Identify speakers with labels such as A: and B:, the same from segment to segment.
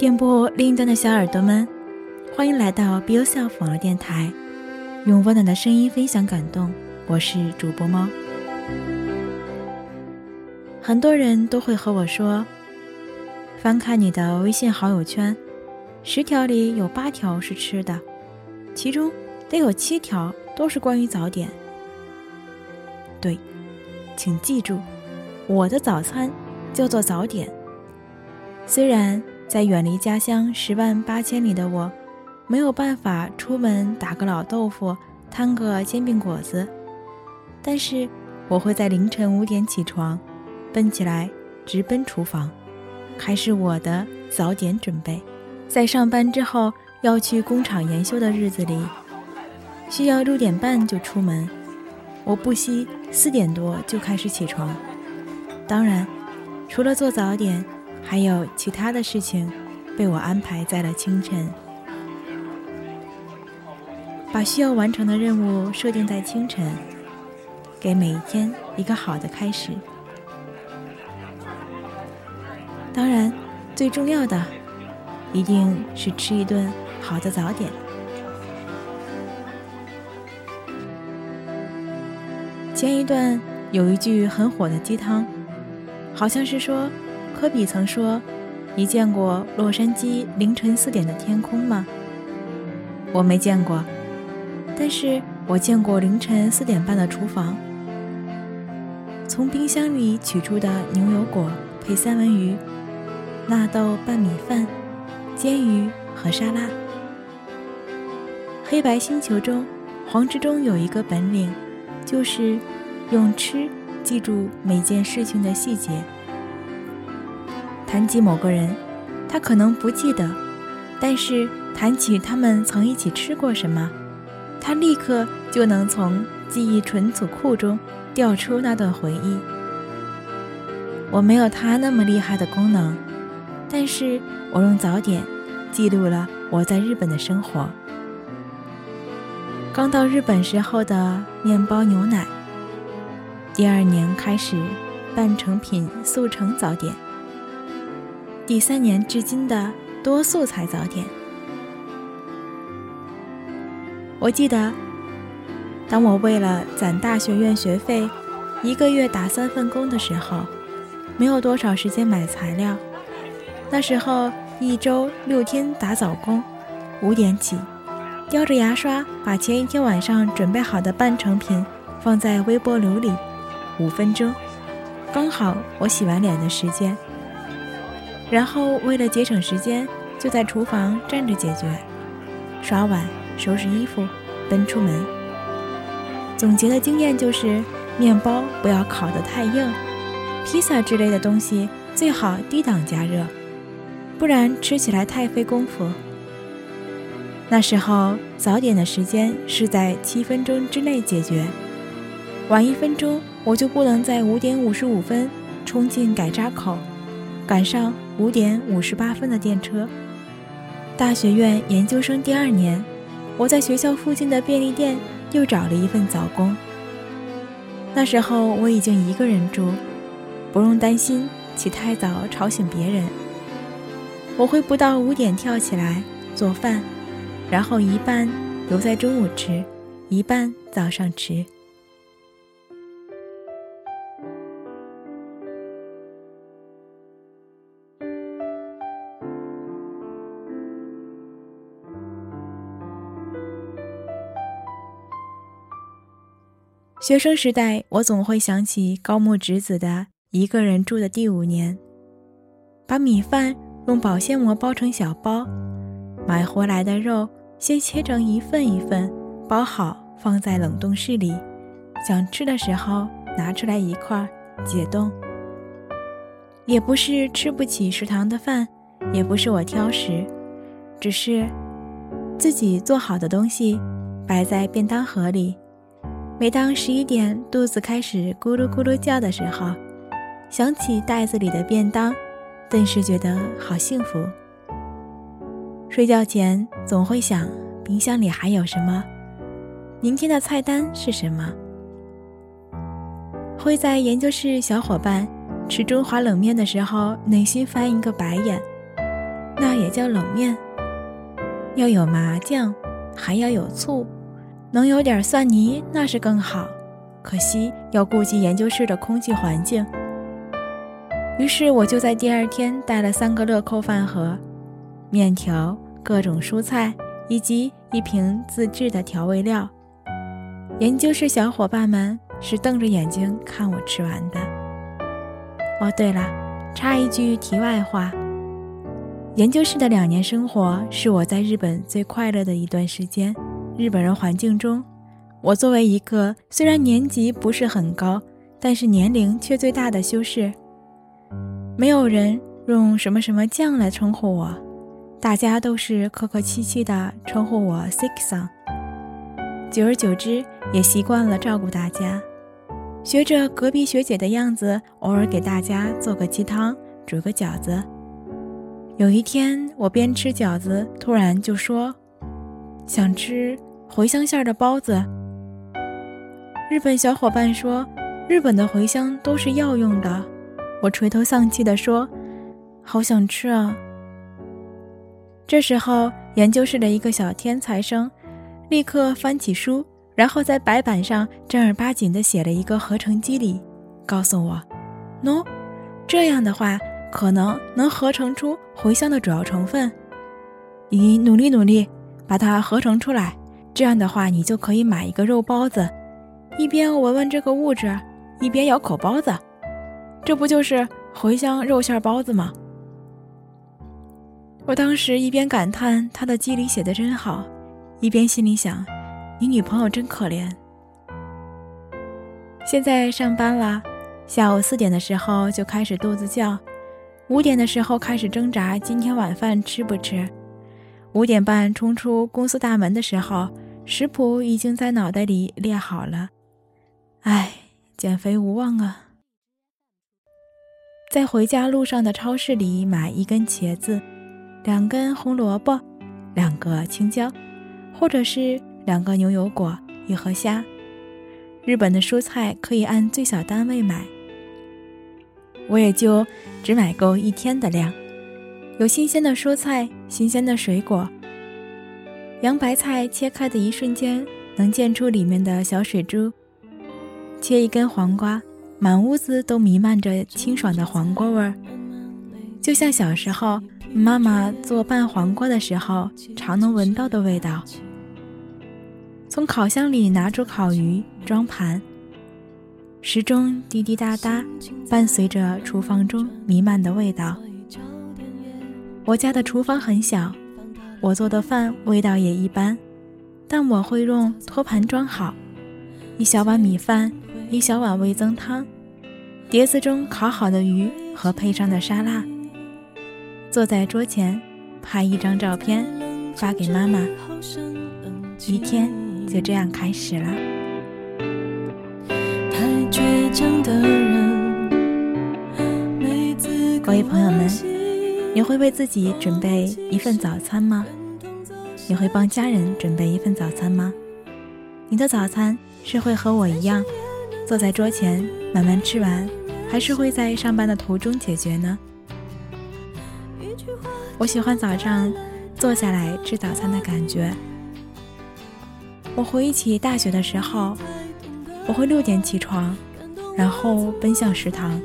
A: 电波另一端的小耳朵们，欢迎来到 Be Yourself 网络电台，用温暖的声音分享感动。我是主播猫。很多人都会和我说，翻看你的微信好友圈，十条里有八条是吃的，其中得有七条都是关于早点。对，请记住，我的早餐叫做早点。虽然。在远离家乡十万八千里的我，没有办法出门打个老豆腐，摊个煎饼果子，但是我会在凌晨五点起床，奔起来，直奔厨房，开始我的早点准备。在上班之后要去工厂研修的日子里，需要六点半就出门，我不惜四点多就开始起床。当然，除了做早点。还有其他的事情，被我安排在了清晨。把需要完成的任务设定在清晨，给每一天一个好的开始。当然，最重要的一定是吃一顿好的早点。前一段有一句很火的鸡汤，好像是说。科比曾说：“你见过洛杉矶凌晨四点的天空吗？”我没见过，但是我见过凌晨四点半的厨房。从冰箱里取出的牛油果配三文鱼、纳豆拌米饭、煎鱼和沙拉。黑白星球中，黄执中有一个本领，就是用吃记住每件事情的细节。谈及某个人，他可能不记得，但是谈起他们曾一起吃过什么，他立刻就能从记忆存储库中调出那段回忆。我没有他那么厉害的功能，但是我用早点记录了我在日本的生活。刚到日本时候的面包牛奶，第二年开始半成品速成早点。第三年至今的多素材早点。我记得，当我为了攒大学院学费，一个月打三份工的时候，没有多少时间买材料。那时候一周六天打早工，五点起，叼着牙刷把前一天晚上准备好的半成品放在微波炉里，五分钟，刚好我洗完脸的时间。然后为了节省时间，就在厨房站着解决，刷碗、收拾衣服，奔出门。总结的经验就是：面包不要烤得太硬，披萨之类的东西最好低档加热，不然吃起来太费功夫。那时候早点的时间是在七分钟之内解决，晚一分钟我就不能在五点五十五分冲进改扎口。赶上五点五十八分的电车。大学院研究生第二年，我在学校附近的便利店又找了一份早工。那时候我已经一个人住，不用担心起太早吵醒别人。我会不到五点跳起来做饭，然后一半留在中午吃，一半早上吃。学生时代，我总会想起高木直子的《一个人住的第五年》，把米饭用保鲜膜包成小包，买回来的肉先切成一份一份，包好放在冷冻室里，想吃的时候拿出来一块解冻。也不是吃不起食堂的饭，也不是我挑食，只是自己做好的东西摆在便当盒里。每当十一点肚子开始咕噜咕噜叫的时候，想起袋子里的便当，顿时觉得好幸福。睡觉前总会想，冰箱里还有什么？明天的菜单是什么？会在研究室小伙伴吃中华冷面的时候，内心翻一个白眼。那也叫冷面。要有麻酱，还要有醋，能有点蒜泥那是更好。可惜要顾及研究室的空气环境。于是我就在第二天带了三个乐扣饭盒、面条、各种蔬菜以及一瓶自制的调味料。研究室小伙伴们是瞪着眼睛看我吃完的。哦，对了，插一句题外话：研究室的两年生活是我在日本最快乐的一段时间。日本人环境中，我作为一个虽然年级不是很高，但是年龄却最大的修士。没有人用什么什么酱来称呼我，大家都是客客气气的称呼我 Sixon。久而久之，也习惯了照顾大家，学着隔壁学姐的样子，偶尔给大家做个鸡汤，煮个饺子。有一天，我边吃饺子，突然就说想吃茴香馅的包子。日本小伙伴说，日本的茴香都是药用的。我垂头丧气地说：“好想吃啊！”这时候，研究室的一个小天才生立刻翻起书，然后在白板上正儿八经地写了一个合成机理，告诉我：“喏，这样的话可能能合成出茴香的主要成分。你努力努力，把它合成出来。这样的话，你就可以买一个肉包子，一边闻闻这个物质，一边咬口包子。”这不就是茴香肉馅包子吗？我当时一边感叹他的机理写的真好，一边心里想：你女朋友真可怜。现在上班了，下午四点的时候就开始肚子叫，五点的时候开始挣扎今天晚饭吃不吃，五点半冲出公司大门的时候，食谱已经在脑袋里列好了。唉，减肥无望啊！在回家路上的超市里买一根茄子，两根红萝卜，两个青椒，或者是两个牛油果，一盒虾。日本的蔬菜可以按最小单位买，我也就只买够一天的量。有新鲜的蔬菜，新鲜的水果。洋白菜切开的一瞬间，能见出里面的小水珠。切一根黄瓜。满屋子都弥漫着清爽的黄瓜味儿，就像小时候妈妈做拌黄瓜的时候常能闻到的味道。从烤箱里拿出烤鱼，装盘，时钟滴滴答答，伴随着厨房中弥漫的味道。我家的厨房很小，我做的饭味道也一般，但我会用托盘装好，一小碗米饭。一小碗味增汤，碟子中烤好的鱼和配上的沙拉。坐在桌前，拍一张照片，发给妈妈。一天就这样开始了。各位朋友们，你会为自己准备一份早餐吗？你会帮家人准备一份早餐吗？你的早餐是会和我一样？坐在桌前慢慢吃完，还是会在上班的途中解决呢？我喜欢早上坐下来吃早餐的感觉。我回忆起大学的时候，我会六点起床，然后奔向食堂，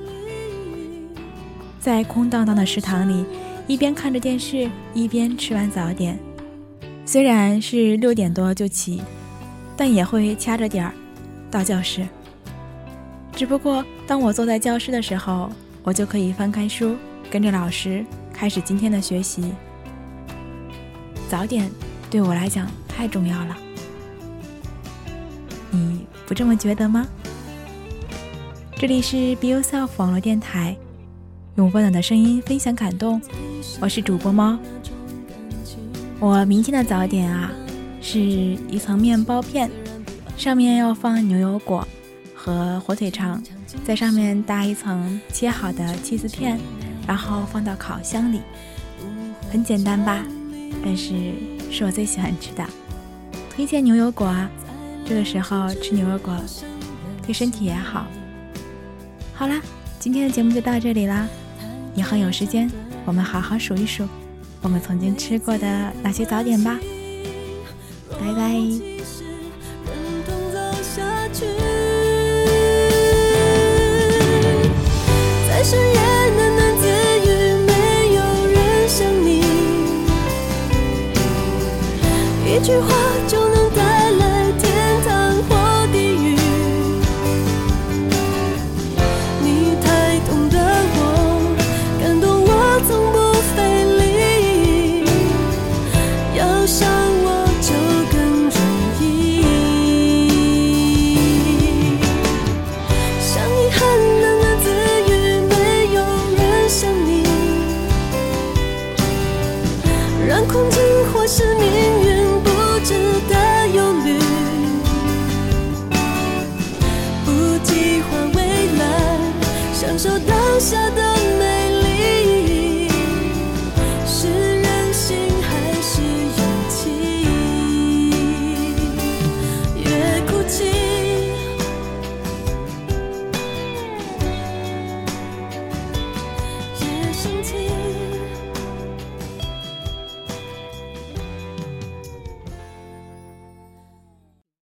A: 在空荡荡的食堂里，一边看着电视，一边吃完早点。虽然是六点多就起，但也会掐着点儿到教室。只不过，当我坐在教室的时候，我就可以翻开书，跟着老师开始今天的学习。早点对我来讲太重要了，你不这么觉得吗？这里是 Be Yourself 网络电台，用温暖的声音分享感动，我是主播猫。我明天的早点啊，是一层面包片，上面要放牛油果。和火腿肠，在上面搭一层切好的起司片，然后放到烤箱里，很简单吧？但是是我最喜欢吃的，推荐牛油果啊！这个时候吃牛油果对身体也好。好啦，今天的节目就到这里啦，以后有时间我们好好数一数，
B: 我们曾经吃过的那些早点吧。拜拜。一句话